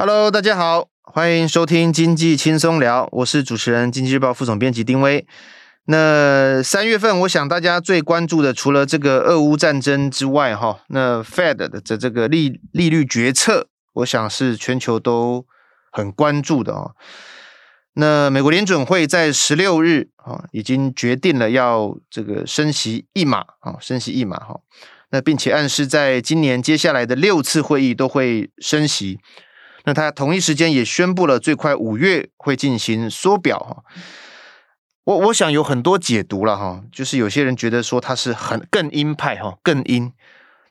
Hello，大家好，欢迎收听经济轻松聊，我是主持人经济日报副总编辑丁威。那三月份，我想大家最关注的，除了这个俄乌战争之外，哈，那 Fed 的这这个利利率决策，我想是全球都很关注的啊。那美国联准会在十六日啊，已经决定了要这个升息一码啊，升息一码哈。那并且暗示在今年接下来的六次会议都会升息。那他同一时间也宣布了，最快五月会进行缩表哈。我我想有很多解读了哈，就是有些人觉得说他是很更鹰派哈，更鹰。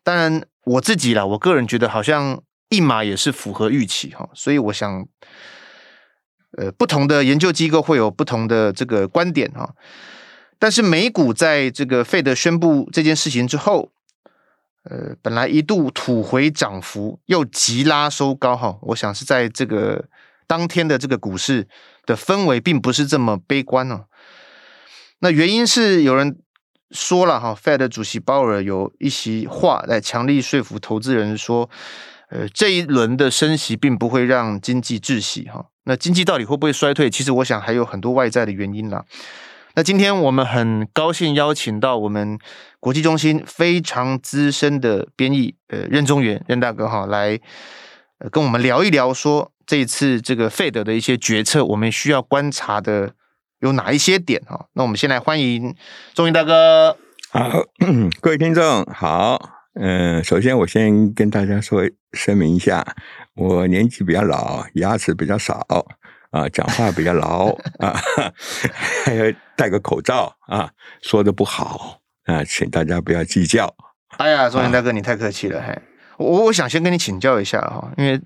当然我自己啦，我个人觉得好像一码也是符合预期哈，所以我想，呃，不同的研究机构会有不同的这个观点哈。但是美股在这个费德宣布这件事情之后，呃，本来一度吐回涨幅，又急拉收高哈。我想是在这个当天的这个股市的氛围并不是这么悲观哦。那原因是有人说了哈，Fed 主席鲍尔有一席话来强力说服投资人说，呃，这一轮的升息并不会让经济窒息哈。那经济到底会不会衰退？其实我想还有很多外在的原因啦。那今天我们很高兴邀请到我们国际中心非常资深的编译呃任中原任大哥哈来跟我们聊一聊，说这一次这个费德的一些决策，我们需要观察的。有哪一些点哈？那我们先来欢迎中原大哥。好，各位听众好。嗯、首先我先跟大家说声明一下，我年纪比较老，牙齿比较少啊，讲话比较牢啊，还要戴个口罩啊，说的不好啊，请大家不要计较。哎呀，中原大哥，你太客气了，嘿，我我想先跟你请教一下哈，因为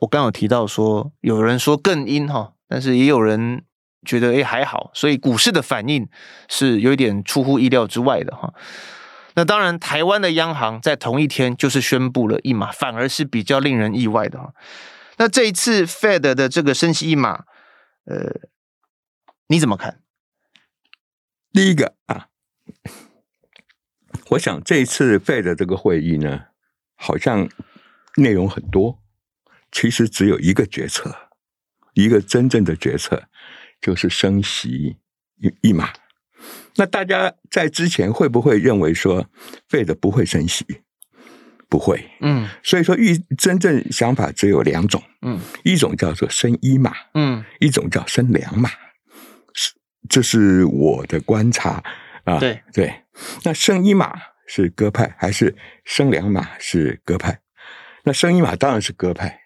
我刚有提到说，有人说更阴哈，但是也有人。觉得诶还好，所以股市的反应是有一点出乎意料之外的哈。那当然，台湾的央行在同一天就是宣布了一码，反而是比较令人意外的哈。那这一次 Fed 的这个升息一码，呃，你怎么看？第一个啊，我想这一次 Fed 这个会议呢，好像内容很多，其实只有一个决策，一个真正的决策。就是升息一一码，那大家在之前会不会认为说费德不会升息？不会，嗯，所以说预真正想法只有两种，嗯，一种叫做生一马，嗯，一种叫生两马，是这是我的观察啊，对。对，那生一马是鸽派还是生两马是鸽派？那生一马当然是鸽派，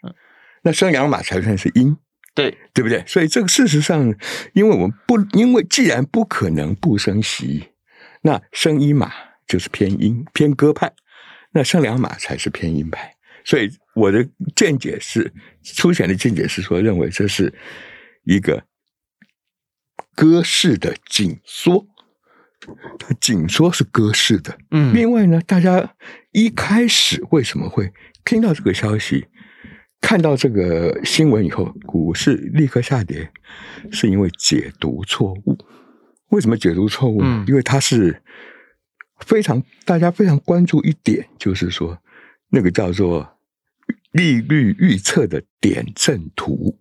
那生两马才算是鹰。对，对不对？所以这个事实上，因为我们不，因为既然不可能不生息，那生一马就是偏阴偏鸽派，那升两码才是偏鹰派。所以我的见解是，粗浅的见解是说，认为这是一个鸽式的紧缩，紧缩是鸽式的。嗯，另外呢，大家一开始为什么会听到这个消息？看到这个新闻以后，股市立刻下跌，是因为解读错误。为什么解读错误？嗯，因为它是非常大家非常关注一点，就是说那个叫做利率预测的点阵图。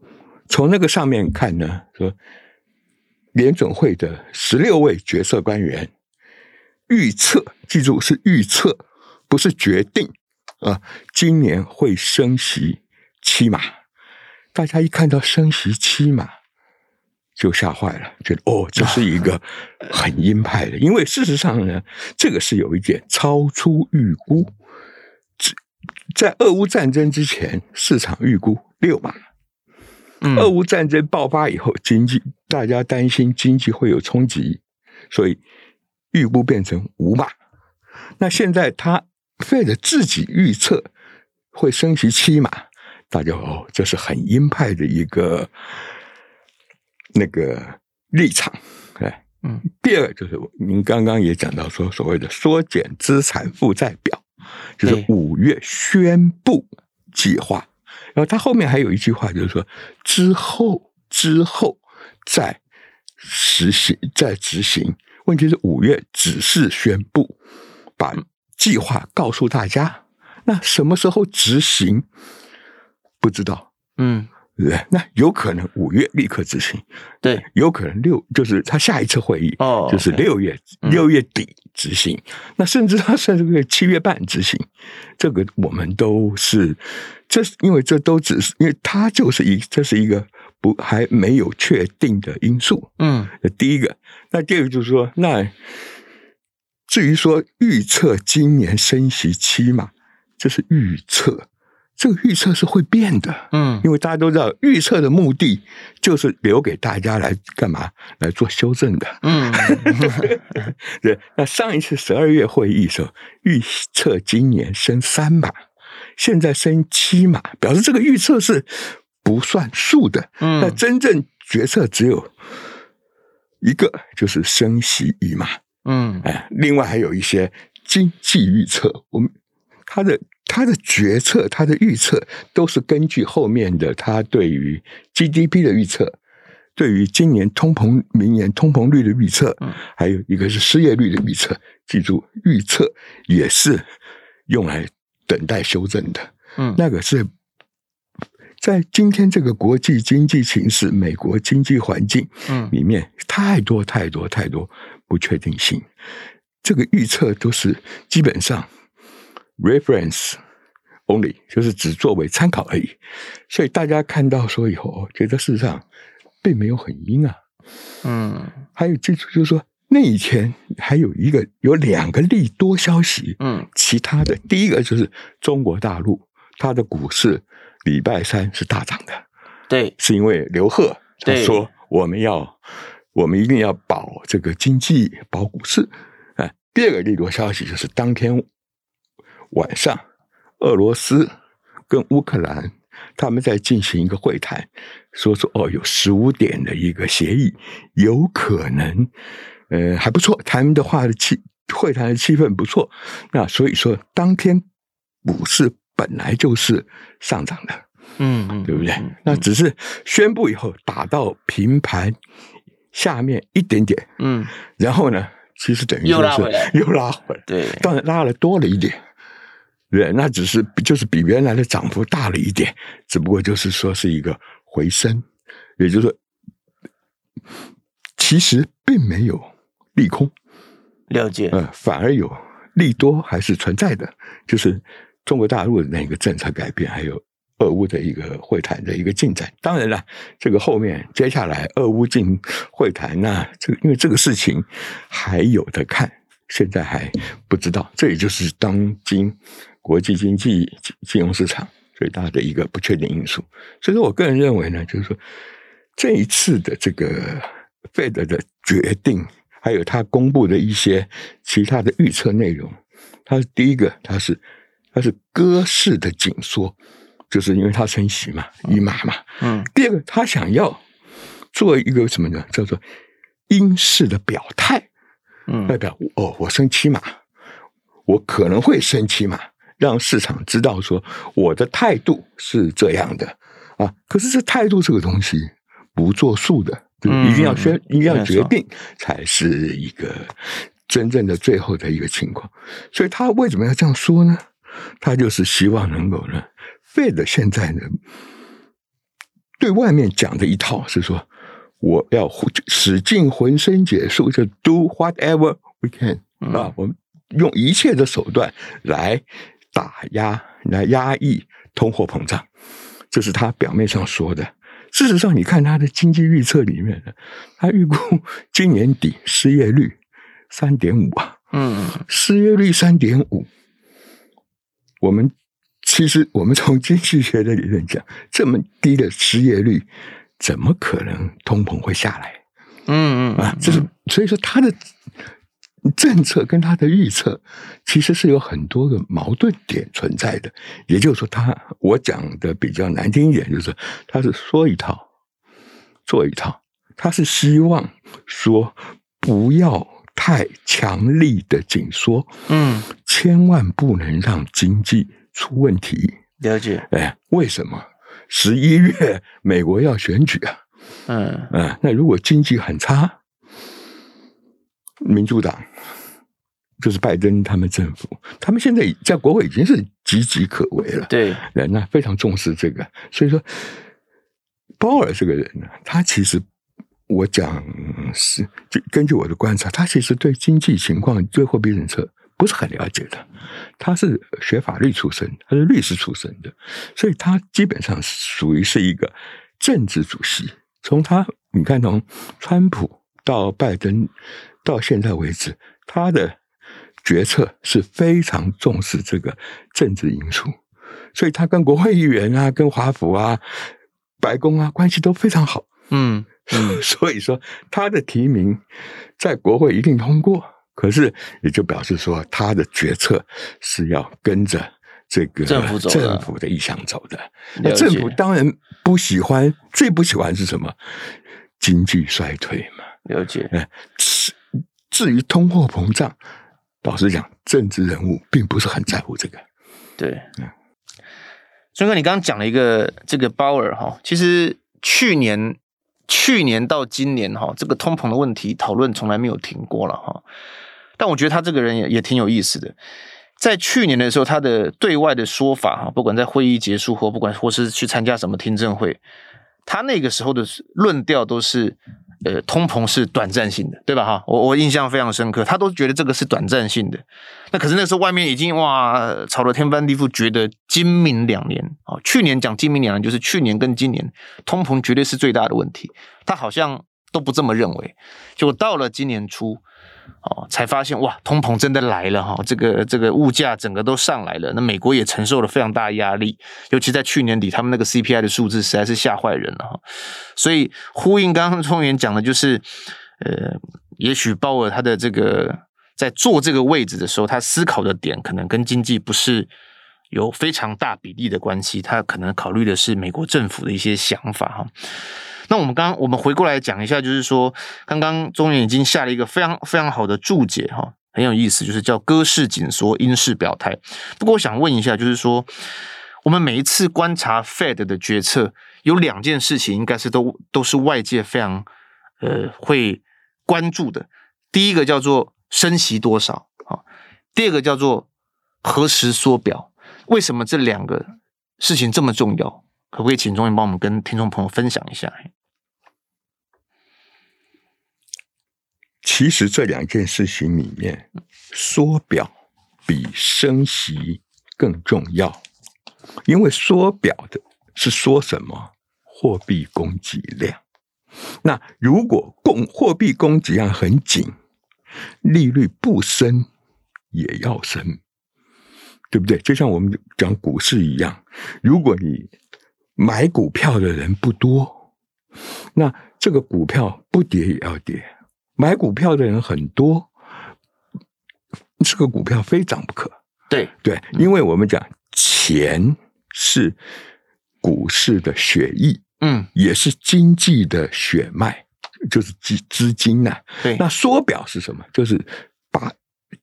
从那个上面看呢，说联准会的十六位决策官员预测，记住是预测，不是决定啊，今年会升息。七码，大家一看到升息七码，就吓坏了，觉得哦，这是一个 很鹰派的。因为事实上呢，这个是有一点超出预估。在俄乌战争之前，市场预估六码。嗯，俄乌战争爆发以后，经济大家担心经济会有冲击，所以预估变成五码。那现在他费了自己预测会升息七码。大家哦，这是很鹰派的一个那个立场，哎，嗯。第二就是您刚刚也讲到说，所谓的缩减资产负债表，就是五月宣布计划，然后他后面还有一句话，就是说之后之后再实行再执行。问题是五月只是宣布，把计划告诉大家，那什么时候执行？不知道，嗯。对，那有可能五月立刻执行，对，有可能六就是他下一次会议哦，就是六月六月底执行，嗯、那甚至他甚至可以七月半执行，这个我们都是，这是因为这都只是因为它就是一这是一个不还没有确定的因素，嗯，第一个，那第二个就是说，那至于说预测今年升息期嘛，这是预测。这个预测是会变的，嗯，因为大家都知道，预测的目的就是留给大家来干嘛？来做修正的，嗯，对。那上一次十二月会议的时候，预测今年升三码，现在升七码，表示这个预测是不算数的，嗯，那真正决策只有一个，就是升息一码，嗯，哎，另外还有一些经济预测，我们它的。他的决策，他的预测都是根据后面的他对于 GDP 的预测，对于今年通膨、明年通膨率的预测，还有一个是失业率的预测。记住，预测也是用来等待修正的。嗯，那个是在今天这个国际经济形势、美国经济环境嗯里面，太多太多太多不确定性。这个预测都是基本上。Reference only 就是只作为参考而已，所以大家看到说以后，觉得事实上并没有很阴啊。嗯，还有就是，就是说那一天还有一个有两个利多消息。嗯，其他的第一个就是中国大陆它的股市礼拜三是大涨的。对，是因为刘鹤他说我们要我们一定要保这个经济保股市。啊，第二个利多消息就是当天。晚上，俄罗斯跟乌克兰他们在进行一个会谈，说说哦，有十五点的一个协议，有可能，呃，还不错，他们的话的气会谈的气氛不错。那所以说，当天股市本来就是上涨的，嗯嗯，对不对？那只是宣布以后打到平盘下面一点点，嗯，然后呢，其实等于又拉回来，又拉回来，对，当然拉了多了一点。对，那只是就是比原来的涨幅大了一点，只不过就是说是一个回升，也就是说，其实并没有利空，了解，嗯，反而有利多还是存在的，就是中国大陆的那个政策改变，还有俄乌的一个会谈的一个进展。当然了，这个后面接下来俄乌进会谈，那这个因为这个事情还有的看，现在还不知道，这也就是当今。国际经济金融市场最大的一个不确定因素，所以说我个人认为呢，就是说这一次的这个 Fed 的决定，还有他公布的一些其他的预测内容，它是第一个，它是它是鸽式的紧缩，就是因为它升息嘛，一码嘛，嗯。第二个，他想要做一个什么呢？叫做英式的表态，嗯，代表哦，我升七码，我可能会升七码。让市场知道说我的态度是这样的啊，可是这态度这个东西不作数的，就一定要宣，嗯、一定要决定才是一个真正的最后的一个情况。所以他为什么要这样说呢？他就是希望能够呢，Fed 现在呢对外面讲的一套是说，我要使尽浑身解数，就 do whatever we can 啊，我们用一切的手段来。打压来压抑通货膨胀，这是他表面上说的。事实上，你看他的经济预测里面呢，他预估 今年底失业率三点五啊，嗯，失业率三点五。我们其实我们从经济学的理论讲，这么低的失业率，怎么可能通膨会下来？嗯嗯啊，这是所以说他的。政策跟他的预测其实是有很多个矛盾点存在的，也就是说他，他我讲的比较难听一点，就是他是说一套做一套，他是希望说不要太强力的紧缩，嗯，千万不能让经济出问题。了解，哎，为什么十一月美国要选举啊？嗯嗯，那如果经济很差？民主党就是拜登他们政府，他们现在在国会已经是岌岌可危了。对，人呢非常重视这个，所以说鲍尔这个人呢，他其实我讲是就根据我的观察，他其实对经济情况、对货币政策不是很了解的。他是学法律出身，他是律师出身的，所以他基本上属于是一个政治主席。从他你看，从川普到拜登到现在为止，他的决策是非常重视这个政治因素，所以他跟国会议员啊、跟华府啊、白宫啊关系都非常好。嗯嗯，所以说他的提名在国会一定通过，可是也就表示说他的决策是要跟着这个政府走政府的意向走的。那政府当然不喜欢，最不喜欢是什么？经济衰退嘛。了解。至至于通货膨胀。老实讲，政治人物并不是很在乎这个。对，孙哥，你刚刚讲了一个这个鲍尔哈，其实去年去年到今年哈，这个通膨的问题讨论从来没有停过了哈。但我觉得他这个人也也挺有意思的，在去年的时候，他的对外的说法哈，不管在会议结束后，不管或是去参加什么听证会，他那个时候的论调都是。呃，通膨是短暂性的，对吧？哈，我我印象非常深刻，他都觉得这个是短暂性的。那可是那时候外面已经哇吵得天翻地覆，觉得今明两年啊，去年讲今明两年就是去年跟今年通膨绝对是最大的问题，他好像都不这么认为。就到了今年初。哦，才发现哇，通膨真的来了哈！这个这个物价整个都上来了，那美国也承受了非常大压力，尤其在去年底，他们那个 CPI 的数字实在是吓坏人了哈。所以呼应刚刚聪元讲的，就是呃，也许鲍尔他的这个在做这个位置的时候，他思考的点可能跟经济不是有非常大比例的关系，他可能考虑的是美国政府的一些想法哈。那我们刚刚我们回过来讲一下，就是说，刚刚中原已经下了一个非常非常好的注解哈，很有意思，就是叫鸽式紧缩，鹰式表态。不过我想问一下，就是说，我们每一次观察 Fed 的决策，有两件事情应该是都都是外界非常呃会关注的。第一个叫做升息多少啊，第二个叫做何时缩表。为什么这两个事情这么重要？可不可以请中原帮我们跟听众朋友分享一下？其实这两件事情里面，缩表比升息更重要，因为缩表的是说什么？货币供给量。那如果供货币供给量很紧，利率不升也要升，对不对？就像我们讲股市一样，如果你买股票的人不多，那这个股票不跌也要跌。买股票的人很多，这个股票非涨不可。对对，因为我们讲钱是股市的血液，嗯，也是经济的血脉，就是资资金呐、啊。对，那缩表是什么？就是把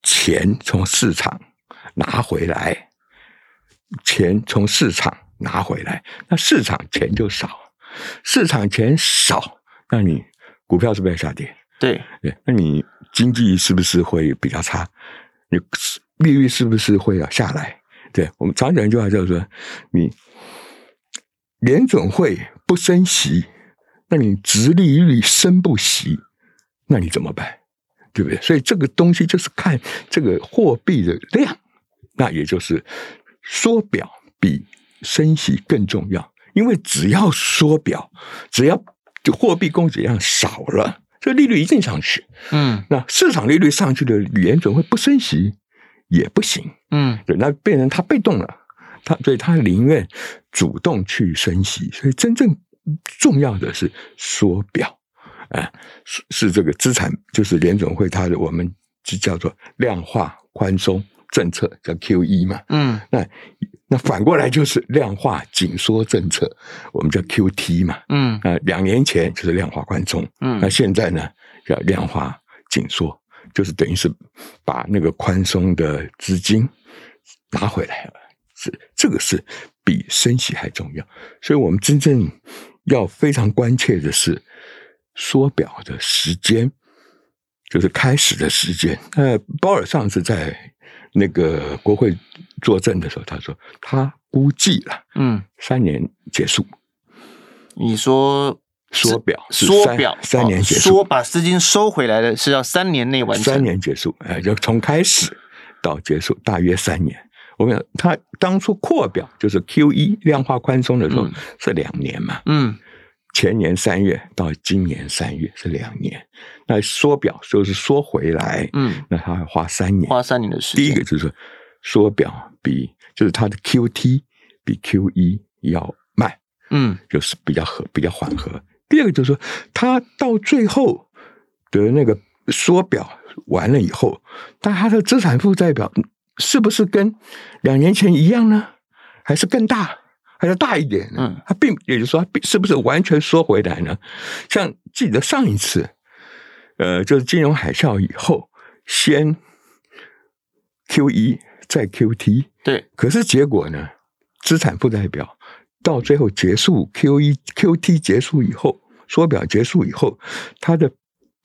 钱从市场拿回来，钱从市场拿回来，那市场钱就少，市场钱少，那你股票是不是要下跌？对对，那你经济是不是会比较差？你利率是不是会要下来？对，我们常讲一句话叫做：你联准会不升息，那你殖利率升不息，那你怎么办？对不对？所以这个东西就是看这个货币的量，那也就是缩表比升息更重要，因为只要缩表，只要就货币供给量少了。这利率一定上去，嗯，那市场利率上去的联准会不升息也不行，嗯，对，那变成他被动了，他所以他宁愿主动去升息，所以真正重要的是缩表，啊，是是这个资产，就是联准会它的我们就叫做量化宽松政策，叫 QE 嘛，嗯，那。那反过来就是量化紧缩政策，我们叫 QT 嘛，嗯，啊，两年前就是量化宽松，嗯，那现在呢叫量化紧缩，就是等于是把那个宽松的资金拿回来了，是这个是比升息还重要，所以我们真正要非常关切的是缩表的时间，就是开始的时间。呃，鲍尔上次在。那个国会作证的时候，他说他估计了，嗯，三年结束。你说缩表，缩表三年结束，说把资金收回来的是要三年内完成，三年结束，哎，就从开始到结束大约三年。我们他当初扩表就是 QE 量化宽松的时候、嗯、是两年嘛，嗯，前年三月到今年三月是两年，那缩表就是缩回来，嗯，那他要花三年，花三年的时间。第一个就是缩表比就是它的 QT 比 QE 要慢，嗯，就是比较和比较缓和。第二个就是说，它到最后的那个缩表完了以后，但它的资产负债表。是不是跟两年前一样呢？还是更大？还要大一点呢？嗯，它并也就是说，是不是完全缩回来呢？像记得上一次，呃，就是金融海啸以后，先 QE 再 QT，对。可是结果呢？资产负债表到最后结束 QE QT 结束以后，缩表结束以后，它的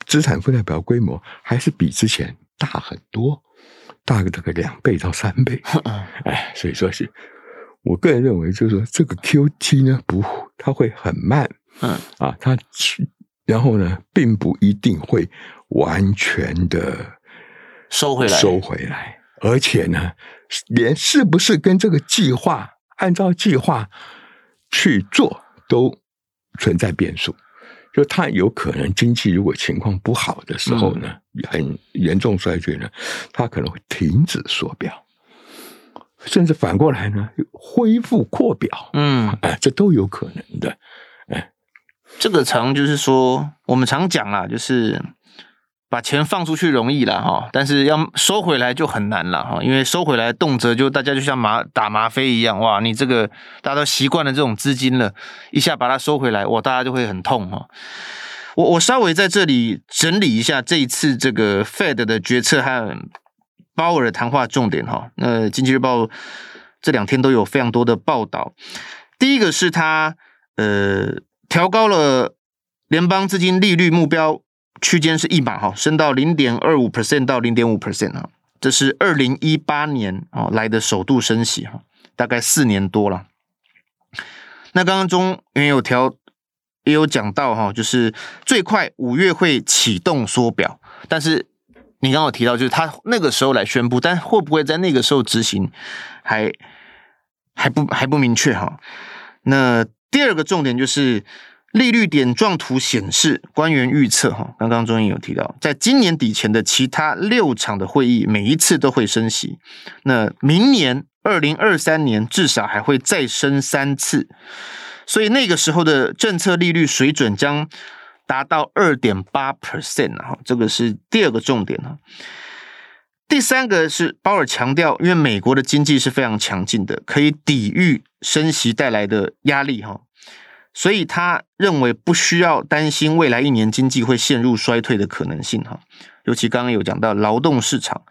资产负债表规模还是比之前大很多。大个这个两倍到三倍，哎，所以说是我个人认为，就是说这个 QT 呢，不，它会很慢，嗯啊，它然后呢，并不一定会完全的收回来，收回来，而且呢，连是不是跟这个计划按照计划去做，都存在变数。就它有可能经济如果情况不好的时候呢，嗯、很严重衰退呢，它可能会停止缩表，甚至反过来呢，恢复扩表，嗯，哎，这都有可能的，哎，这个常就是说，我们常讲啦，就是。把钱放出去容易了哈，但是要收回来就很难了哈，因为收回来动辄就大家就像麻打麻啡一样哇，你这个大家都习惯了这种资金了，一下把它收回来，哇，大家就会很痛哈。我我稍微在这里整理一下这一次这个 Fed 的决策和鲍尔的谈话重点哈。那经济日报这两天都有非常多的报道，第一个是他呃调高了联邦资金利率目标。区间是一码哈，升到零点二五 percent 到零点五 percent 哈，这是二零一八年啊来的首度升息哈，大概四年多了。那刚刚中原有调也有讲到哈，就是最快五月会启动缩表，但是你刚刚有提到就是他那个时候来宣布，但会不会在那个时候执行还还不还不明确哈。那第二个重点就是。利率点状图显示，官员预测哈，刚刚中英有提到，在今年底前的其他六场的会议，每一次都会升息。那明年二零二三年至少还会再升三次，所以那个时候的政策利率水准将达到二点八 percent 哈，这个是第二个重点哈。第三个是鲍尔强调，因为美国的经济是非常强劲的，可以抵御升息带来的压力哈。所以他认为不需要担心未来一年经济会陷入衰退的可能性哈，尤其刚刚有讲到劳动市场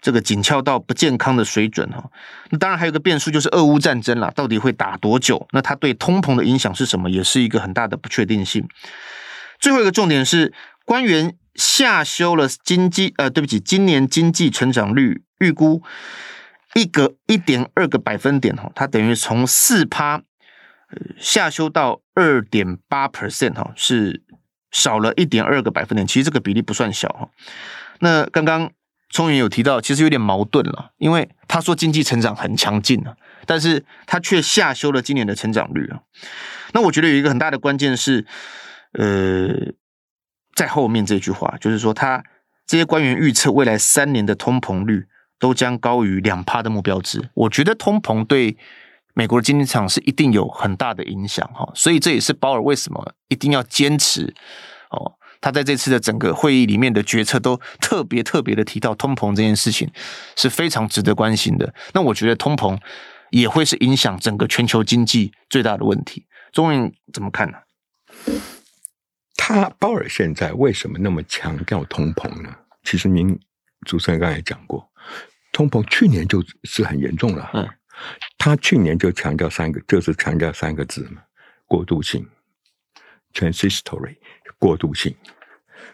这个紧俏到不健康的水准哈。那当然还有个变数就是俄乌战争啦，到底会打多久？那它对通膨的影响是什么？也是一个很大的不确定性。最后一个重点是官员下修了经济呃，对不起，今年经济成长率预估一个一点二个百分点哈，它等于从四趴。下修到二点八 percent 哈，是少了一点二个百分点。其实这个比例不算小哈。那刚刚聪元有提到，其实有点矛盾了，因为他说经济成长很强劲啊，但是他却下修了今年的成长率啊。那我觉得有一个很大的关键是，呃，在后面这句话，就是说他这些官员预测未来三年的通膨率都将高于两趴的目标值。我觉得通膨对。美国的经济场是一定有很大的影响哈，所以这也是鲍尔为什么一定要坚持哦。他在这次的整个会议里面的决策都特别特别的提到通膨这件事情是非常值得关心的。那我觉得通膨也会是影响整个全球经济最大的问题。中文怎么看呢？他鲍尔现在为什么那么强调通膨呢？其实您主持人刚才讲过，通膨去年就是很严重了。嗯。他去年就强调三个，就是强调三个字嘛，过渡性 （transitory），过渡性。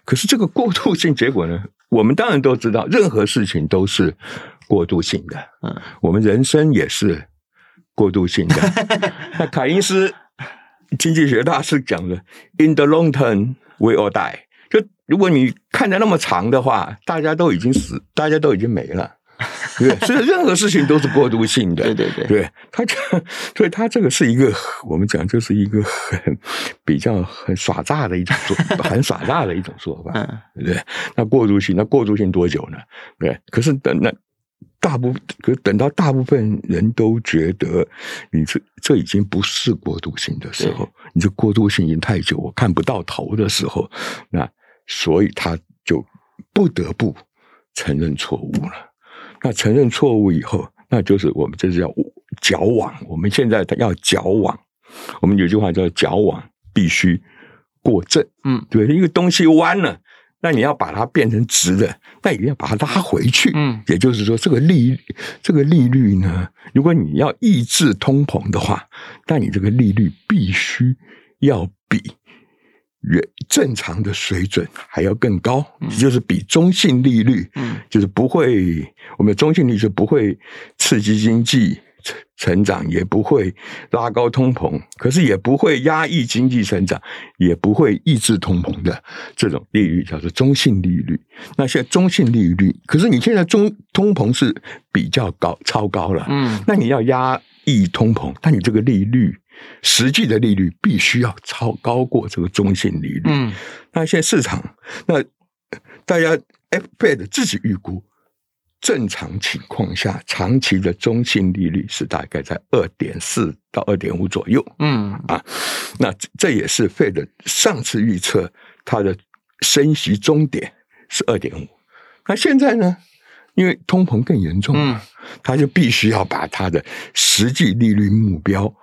可是这个过渡性结果呢？我们当然都知道，任何事情都是过渡性的。嗯，我们人生也是过渡性的。那凯因斯经济学大师讲的，in the long term we all die。就如果你看的那么长的话，大家都已经死，大家都已经没了。对，所以任何事情都是过渡性的。对对对，对他这，所以他这个是一个我们讲就是一个很比较很耍诈的一种说，很耍诈的一种说法。嗯，对。那过渡性，那过渡性多久呢？对，可是等那大部，可等到大部分人都觉得你这这已经不是过渡性的时候，你这过渡性已经太久，我看不到头的时候，那所以他就不得不承认错误了。那承认错误以后，那就是我们这是叫矫枉。我们现在要矫枉，我们有句话叫“矫枉必须过正”。嗯，对，一个东西弯了，那你要把它变成直的，那也要把它拉回去。嗯，也就是说，这个利这个利率呢，如果你要抑制通膨的话，那你这个利率必须要比。原正常的水准还要更高，嗯、就是比中性利率，嗯，就是不会，我们的中性利率就不会刺激经济成长，也不会拉高通膨，可是也不会压抑经济成长，也不会抑制通膨的这种利率叫做中性利率。那现在中性利率，可是你现在中通膨是比较高，超高了，嗯，那你要压抑通膨，但你这个利率。实际的利率必须要超高过这个中性利率。嗯，那现在市场，那大家 Fed 自己预估，正常情况下，长期的中性利率是大概在二点四到二点五左右。嗯啊，那这也是 Fed 上次预测它的升息终点是二点五。那现在呢，因为通膨更严重，嗯，他就必须要把它的实际利率目标。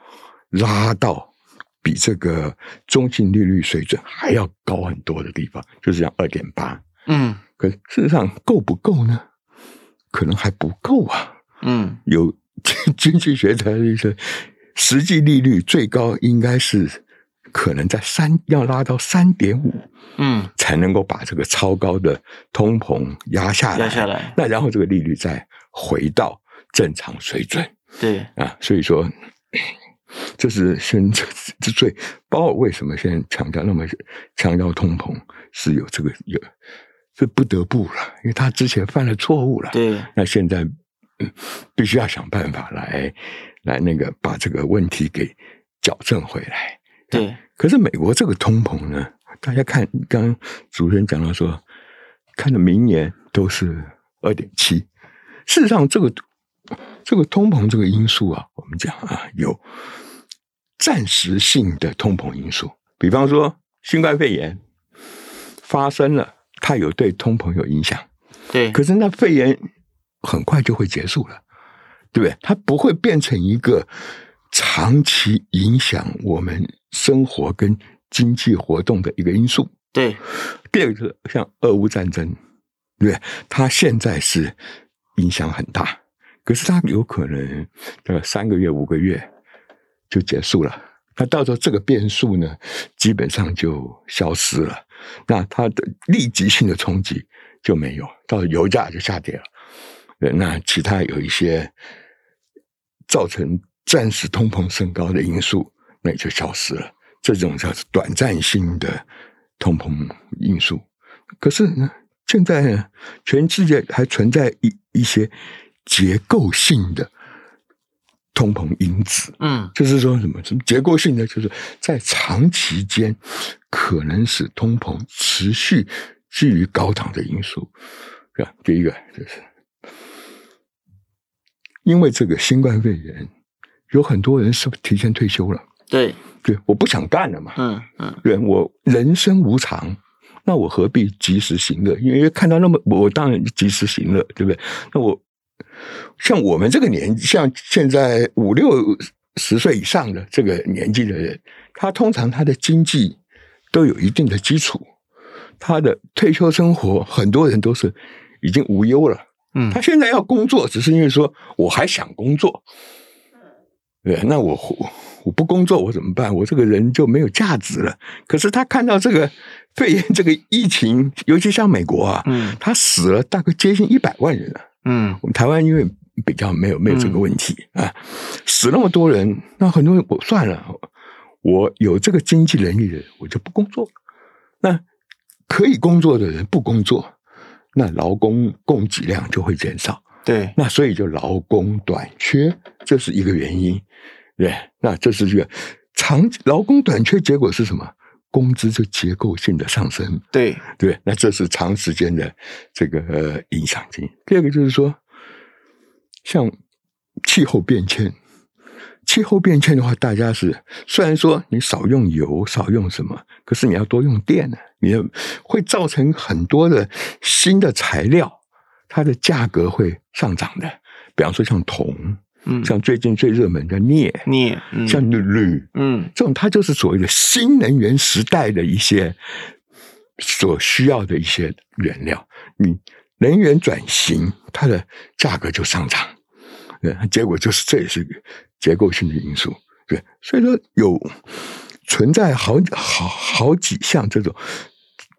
拉到比这个中性利率水准还要高很多的地方，就是这样二点八。嗯，可事实上够不够呢？可能还不够啊。嗯，有经济学家的意思，实际利率最高应该是可能在三，要拉到三点五，嗯，才能够把这个超高的通膨压下来。压下来，那然后这个利率再回到正常水准。对啊，所以说。这是现 这之最，包括为什么现在强调那么强调通膨是有这个有，这不得不了，因为他之前犯了错误了。对，那现在必须要想办法来来那个把这个问题给矫正回来。对，可是美国这个通膨呢，大家看刚刚主持人讲到说，看到明年都是二点七，事实上这个这个通膨这个因素啊，我们讲啊有。暂时性的通膨因素，比方说新冠肺炎发生了，它有对通膨有影响，对。可是那肺炎很快就会结束了，对不对？它不会变成一个长期影响我们生活跟经济活动的一个因素。对。第二个，像俄乌战争，对不对？它现在是影响很大，可是它有可能呃三个月、五个月。就结束了，那到时候这个变数呢，基本上就消失了，那它的立即性的冲击就没有，到时油价就下跌了，那其他有一些造成暂时通膨升高的因素，那也就消失了，这种叫做短暂性的通膨因素。可是呢，现在呢，全世界还存在一一些结构性的。通膨因子，嗯，就是说什么什么结构性的，就是在长期间可能使通膨持续居于高档的因素，是吧？第一个就是因为这个新冠肺炎，有很多人是提前退休了？对，对，我不想干了嘛，嗯嗯，嗯对，我人生无常，那我何必及时行乐？因为看到那么，我当然及时行乐，对不对？那我。像我们这个年纪，像现在五六十岁以上的这个年纪的人，他通常他的经济都有一定的基础，他的退休生活很多人都是已经无忧了。嗯，他现在要工作，只是因为说我还想工作。对，那我我不工作我怎么办？我这个人就没有价值了。可是他看到这个肺炎这个疫情，尤其像美国啊，嗯，他死了大概接近一百万人了。嗯，我们台湾因为比较没有没有这个问题、嗯、啊，死那么多人，那很多人我算了，我有这个经济能力的，我就不工作。那可以工作的人不工作，那劳工供给量就会减少。对，那所以就劳工短缺，这是一个原因。对，那这是一个长劳工短缺，结果是什么？工资就结构性的上升。对对，那这是长时间的这个影响性。第二个就是说，像气候变迁，气候变迁的话，大家是虽然说你少用油，少用什么，可是你要多用电呢，你要会造成很多的新的材料，它的价格会上涨的。比方说像铜。嗯，像最近最热门的镍，镍，嗯、像铝，嗯，这种它就是所谓的新能源时代的一些所需要的一些原料。你能源转型，它的价格就上涨，对，结果就是这也是结构性的因素，对，所以说有存在好好好几项这种，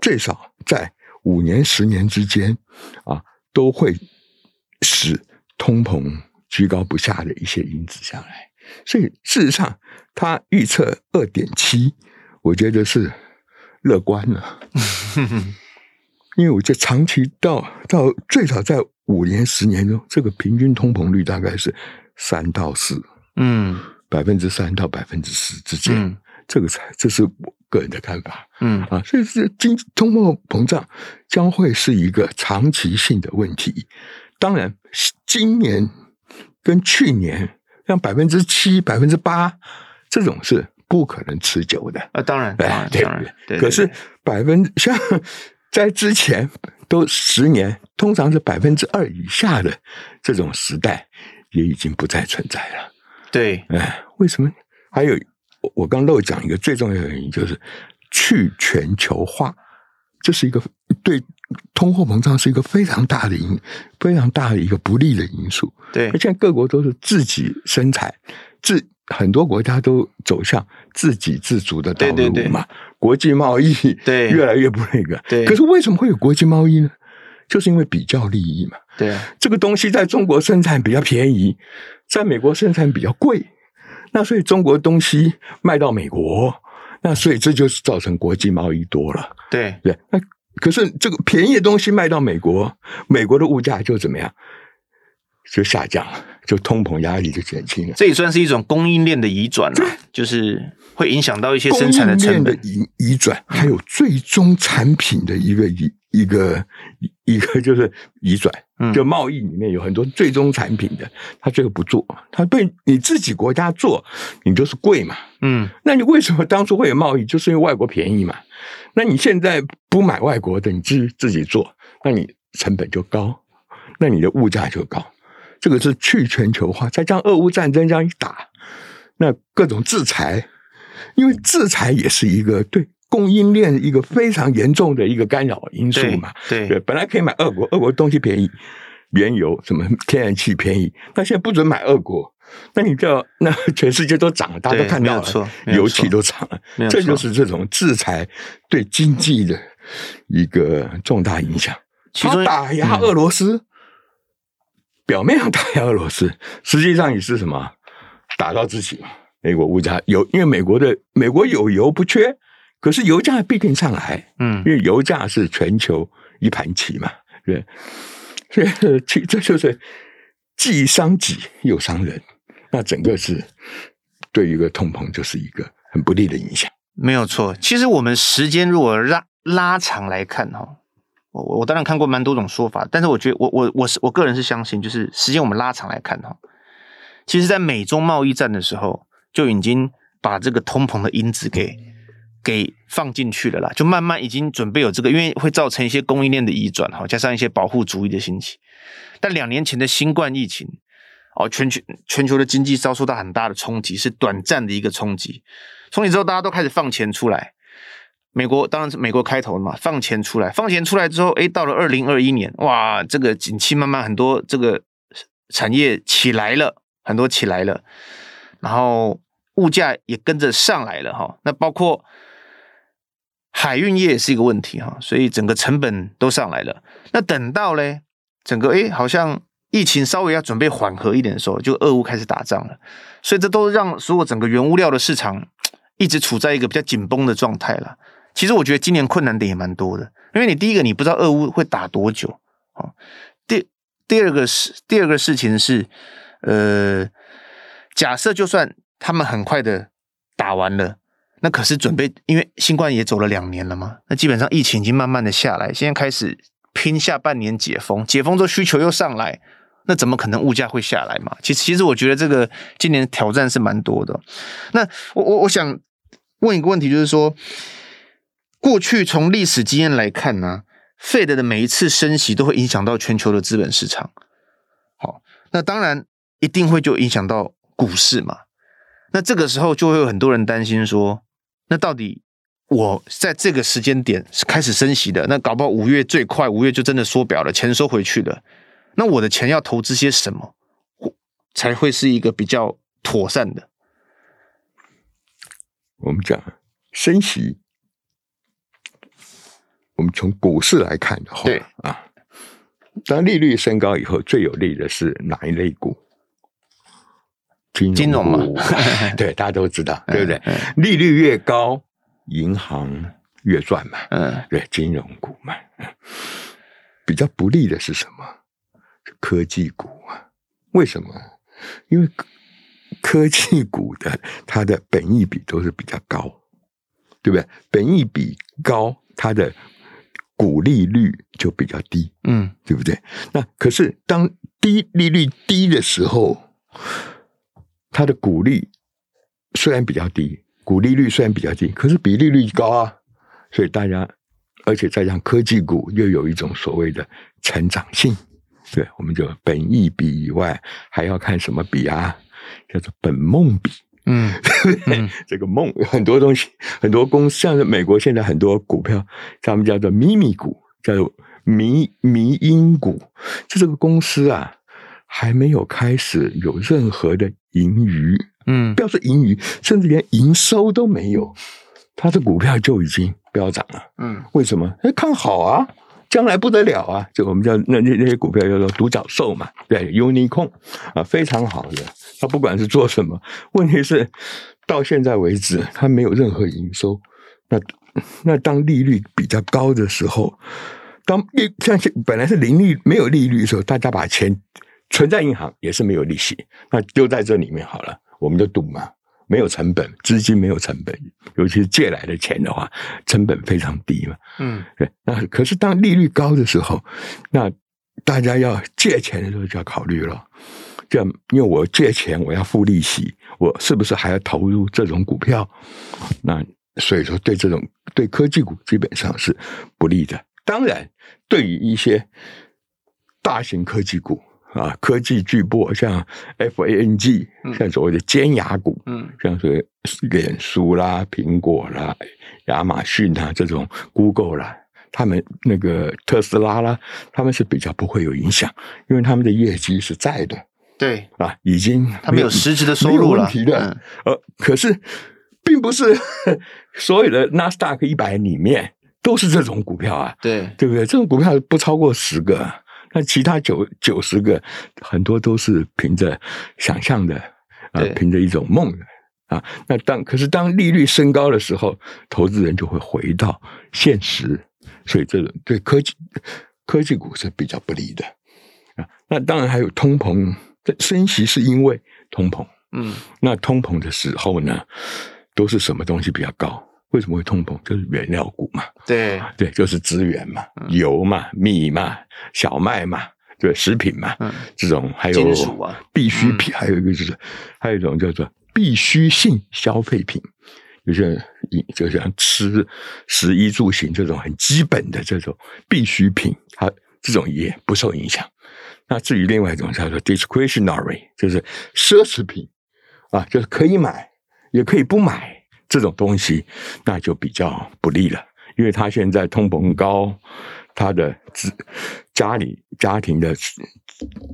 最少在五年十年之间啊，都会使通膨。居高不下的一些因子下来，所以事实上，他预测二点七，我觉得是乐观了。因为我觉得长期到到最少在五年、十年中，这个平均通膨率大概是三到四，嗯，百分之三到百分之四之间，嗯、这个才这是我个人的看法，嗯啊，所以是经通货膨胀将会是一个长期性的问题。当然，今年。跟去年像百分之七、百分之八这种是不可能持久的啊，当然，当然，当然，对。可是百分像在之前都十年，通常是百分之二以下的这种时代也已经不再存在了。对，哎，为什么？还有我我刚漏讲一个最重要的原因，就是去全球化，这是一个对。通货膨胀是一个非常大的因，非常大的一个不利的因素。对，而且各国都是自己生产，自很多国家都走向自给自足的道路嘛。对对对，国际贸易对越来越不那个。对，可是为什么会有国际贸易呢？就是因为比较利益嘛。对，这个东西在中国生产比较便宜，在美国生产比较贵，那所以中国东西卖到美国，那所以这就是造成国际贸易多了。对对，那。可是这个便宜的东西卖到美国，美国的物价就怎么样？就下降了，就通膨压力就减轻了。这也算是一种供应链的移转了，就是会影响到一些生产的成本的移移转，还有最终产品的一个移一个一个 就是移转。就贸易里面有很多最终产品的，他最后不做，他对你自己国家做，你就是贵嘛。嗯，那你为什么当初会有贸易？就是因为外国便宜嘛。那你现在不买外国的，你自自己做，那你成本就高，那你的物价就高。这个是去全球化，再加上俄乌战争这样一打，那各种制裁，因为制裁也是一个对供应链一个非常严重的一个干扰因素嘛。对，对，本来可以买俄国，俄国东西便宜，原油什么天然气便宜，那现在不准买俄国。那你知道，那全世界都涨了，大家都看到了，油气都涨了，这就是这种制裁对经济的一个重大影响。其实打压俄罗斯，表面上打压俄罗斯，实际上也是什么？打到自己嘛。美国物价有，因为美国的美国有油不缺，可是油价必定上来，嗯，因为油价是全球一盘棋嘛，对，所以其这就是既伤己又伤人。那整个是对一个通膨就是一个很不利的影响。没有错，其实我们时间如果拉拉长来看哈，我我当然看过蛮多种说法，但是我觉得我我我是我个人是相信，就是时间我们拉长来看哈，其实，在美中贸易战的时候就已经把这个通膨的因子给给放进去了啦，就慢慢已经准备有这个，因为会造成一些供应链的移转哈，加上一些保护主义的兴起。但两年前的新冠疫情。哦，全球全球的经济遭受到很大的冲击，是短暂的一个冲击。冲击之后，大家都开始放钱出来。美国当然是美国开头的嘛，放钱出来，放钱出来之后，诶，到了二零二一年，哇，这个景气慢慢很多，这个产业起来了，很多起来了，然后物价也跟着上来了哈。那包括海运业也是一个问题哈，所以整个成本都上来了。那等到嘞，整个诶，好像。疫情稍微要准备缓和一点的时候，就俄乌开始打仗了，所以这都让所有整个原物料的市场一直处在一个比较紧绷的状态了。其实我觉得今年困难点也蛮多的，因为你第一个你不知道俄乌会打多久啊，第第二个是第二个事情是，呃，假设就算他们很快的打完了，那可是准备，因为新冠也走了两年了嘛，那基本上疫情已经慢慢的下来，现在开始拼下半年解封，解封之后需求又上来。那怎么可能物价会下来嘛？其实，其实我觉得这个今年挑战是蛮多的。那我我我想问一个问题，就是说，过去从历史经验来看呢，Fed 的每一次升息都会影响到全球的资本市场。好，那当然一定会就影响到股市嘛。那这个时候就会有很多人担心说，那到底我在这个时间点是开始升息的，那搞不好五月最快，五月就真的缩表了，钱收回去了。那我的钱要投资些什么，才会是一个比较妥善的？我们讲升息，我们从股市来看的话，对啊，当利率升高以后，最有利的是哪一类股？金融股，金融嘛，对，大家都知道，对不对？嗯、利率越高，银行越赚嘛，嗯，对，金融股嘛，比较不利的是什么？科技股啊，为什么？因为科技股的它的本益比都是比较高，对不对？本益比高，它的股利率就比较低，嗯，对不对？那可是当低利率低的时候，它的股利虽然比较低，股利率虽然比较低，可是比利率高啊，所以大家，而且再加上科技股又有一种所谓的成长性。对，我们就本益比以外，还要看什么比啊？叫做本梦比。嗯，嗯这个梦 很多东西，很多公司，像是美国现在很多股票，他们叫做秘密股，叫做迷迷因股。就这个公司啊，还没有开始有任何的盈余，嗯，不要说盈余，甚至连营收都没有，它的股票就已经飙涨了。嗯，为什么？哎，看好啊。将来不得了啊！就我们叫那那那些股票叫做独角兽嘛，对，unicorn 啊，非常好的。他不管是做什么，问题是到现在为止，他没有任何营收。那那当利率比较高的时候，当利像本来是零利没有利率的时候，大家把钱存在银行也是没有利息，那丢在这里面好了，我们就赌嘛。没有成本，资金没有成本，尤其是借来的钱的话，成本非常低嘛。嗯，对。那可是当利率高的时候，那大家要借钱的时候就要考虑了。这样，因为我借钱，我要付利息，我是不是还要投入这种股票？那所以说，对这种对科技股基本上是不利的。当然，对于一些大型科技股。啊，科技巨擘像 FANG，像所谓的尖牙股，嗯，像是脸书啦、苹果啦、亚马逊啦这种 Google 啦，他们那个特斯拉啦，他们是比较不会有影响，因为他们的业绩是在的，对啊，已经他们有实质的收入了，没问题的。嗯、呃，可是并不是 所有的纳斯达克一百里面都是这种股票啊，对对不对？这种股票不超过十个。那其他九九十个，很多都是凭着想象的啊，凭着一种梦的啊。那当可是当利率升高的时候，投资人就会回到现实，所以这种对科技科技股是比较不利的啊。那当然还有通膨，这升息是因为通膨，嗯，那通膨的时候呢，都是什么东西比较高？为什么会通膨？就是原料股嘛，对对，就是资源嘛，油嘛、米嘛、小麦嘛，对，食品嘛，嗯、这种还有必需品，还有一个就是，还有一种叫做必需性消费品，有些就像吃、食衣住行这种很基本的这种必需品，它这种也不受影响。那至于另外一种叫做 discretionary，就是奢侈品啊，就是可以买，也可以不买。这种东西那就比较不利了，因为他现在通膨高，他的资家里家庭的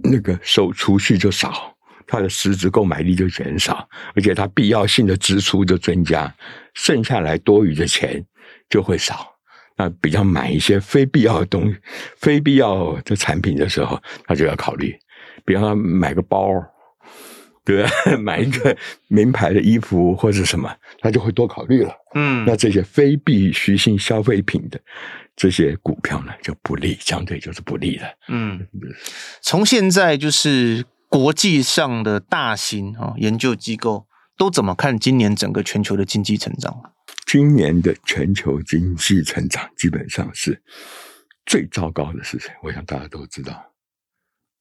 那个收储蓄就少，他的实质购买力就减少，而且他必要性的支出就增加，剩下来多余的钱就会少。那比较买一些非必要的东西、非必要的产品的时候，他就要考虑，比方说买个包，对吧？买一个名牌的衣服或者什么，他就会多考虑了。嗯，那这些非必需性消费品的这些股票呢，就不利，相对就是不利了。嗯，从现在就是国际上的大型啊研究机构都怎么看今年整个全球的经济成长？今年的全球经济成长基本上是最糟糕的事情？我想大家都知道，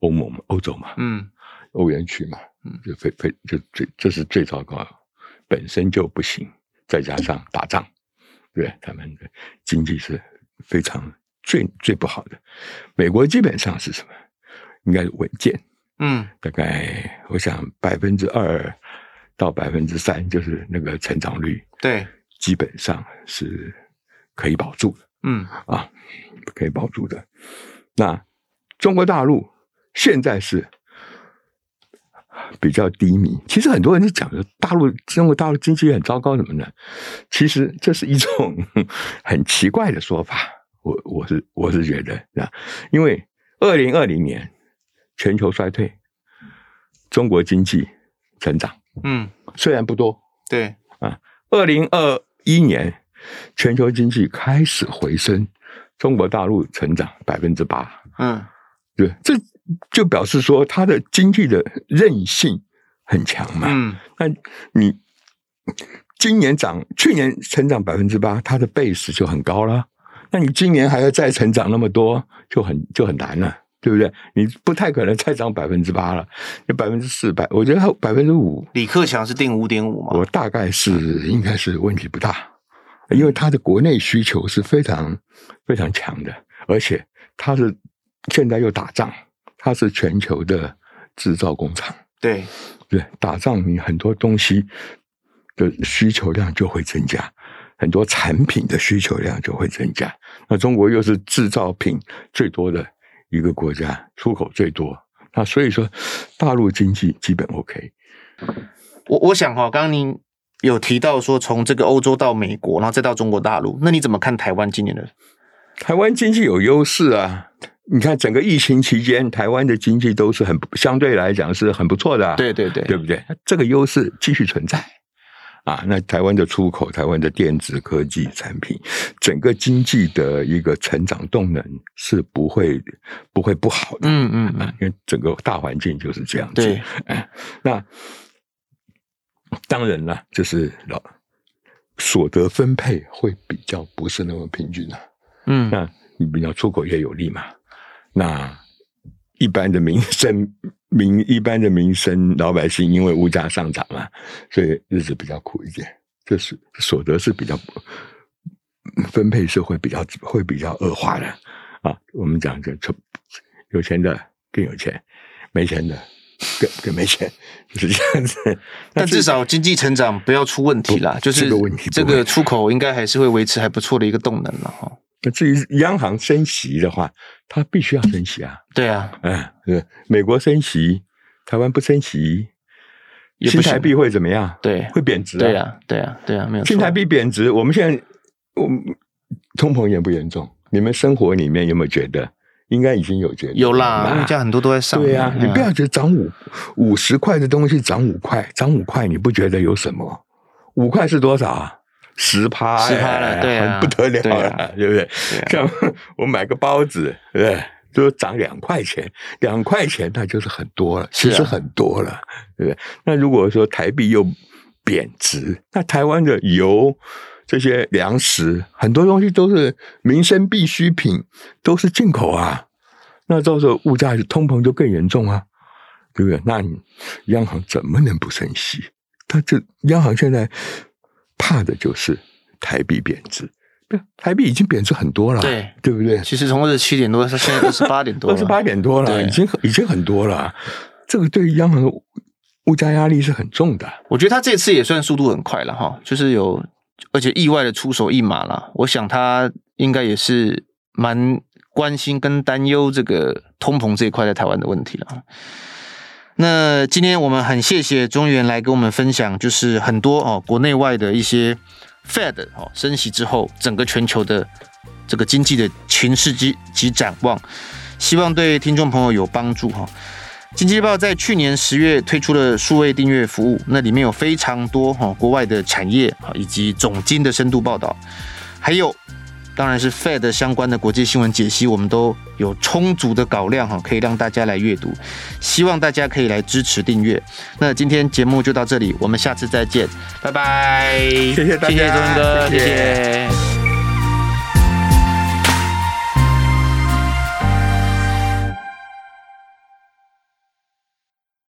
欧盟嘛，欧洲嘛，嗯，欧元区嘛。嗯，就非非就最这是最糟糕，本身就不行，再加上打仗，对，他们的经济是非常最最不好的。美国基本上是什么？应该是稳健，嗯，大概我想百分之二到百分之三，就是那个成长率，对，基本上是可以保住的，嗯啊，可以保住的。那中国大陆现在是。比较低迷，其实很多人就讲的大陆中国大陆经济很糟糕什么的，其实这是一种 很奇怪的说法。我我是我是觉得啊，因为二零二零年全球衰退，中国经济成长，嗯，虽然不多，对啊，二零二一年全球经济开始回升，中国大陆成长百分之八，嗯，对，这。就表示说，它的经济的韧性很强嘛。嗯，那你今年涨，去年成长百分之八，它的 base 就很高了。那你今年还要再成长那么多，就很就很难了，对不对？你不太可能再涨百分之八了，有百分之四百，我觉得百分之五。李克强是定五点五吗？我大概是应该是问题不大，因为他的国内需求是非常非常强的，而且他是现在又打仗。它是全球的制造工厂，对对，打仗你很多东西的需求量就会增加，很多产品的需求量就会增加。那中国又是制造品最多的一个国家，出口最多，那所以说大陆经济基本 OK。我我想哈，刚刚您有提到说从这个欧洲到美国，然后再到中国大陆，那你怎么看台湾今年的？台湾经济有优势啊。你看，整个疫情期间，台湾的经济都是很相对来讲是很不错的，对对对，对不对？这个优势继续存在啊。那台湾的出口、台湾的电子科技产品，整个经济的一个成长动能是不会不会不好的。嗯嗯嗯，因为整个大环境就是这样子。对，哎，那当然了，就是老所得分配会比较不是那么平均啊。嗯，那你比较出口也有利嘛。那一般的民生民一般的民生老百姓，因为物价上涨嘛，所以日子比较苦一点。就是所得是比较分配是会比较会比较恶化的啊。我们讲就有钱的更有钱，没钱的更更没钱，就是这样子。但至少经济成长不要出问题啦，就是这个问题，这个出口应该还是会维持还不错的一个动能了哈。那至于央行升息的话，它必须要升息啊。对啊，嗯，对，美国升息，台湾不升息，新台币会怎么样？对，会贬值啊。对啊，对啊，对啊，没有。新台币贬值，我们现在，我们通膨严不严重？你们生活里面有没有觉得？应该已经有觉得有啦，物价很多都在上。对啊，你不要觉得涨五五十块的东西涨五块，涨五块你不觉得有什么？五块是多少啊？十趴，十趴了，对啊，不得了了，对不对？像我买个包子，对不对？都涨两块钱，两块钱那就是很多了，其实很多了，对不对？那如果说台币又贬值，那台湾的油这些粮食很多东西都是民生必需品，都是进口啊，那到时候物价通膨就更严重啊，对不对？那你央行怎么能不升息？他这央行现在。怕的就是台币贬值，不，台币已经贬值很多了，对，对不对？其实从二十七点多，它现在二十八点多，二十八点多了，已经已经很多了。这个对于央行的物价压力是很重的。我觉得他这次也算速度很快了哈，就是有而且意外的出手一码了。我想他应该也是蛮关心跟担忧这个通膨这一块在台湾的问题了。那今天我们很谢谢中原来跟我们分享，就是很多哦国内外的一些 Fed 哦升息之后，整个全球的这个经济的情势及及展望，希望对听众朋友有帮助哈。经济日报在去年十月推出了数位订阅服务，那里面有非常多哈国外的产业啊以及总经的深度报道，还有当然是 Fed 相关的国际新闻解析，我们都有充足的稿量哈，可以让大家来阅读。希望大家可以来支持订阅。那今天节目就到这里，我们下次再见，拜拜。谢谢大家，谢谢宗哥，谢谢。谢谢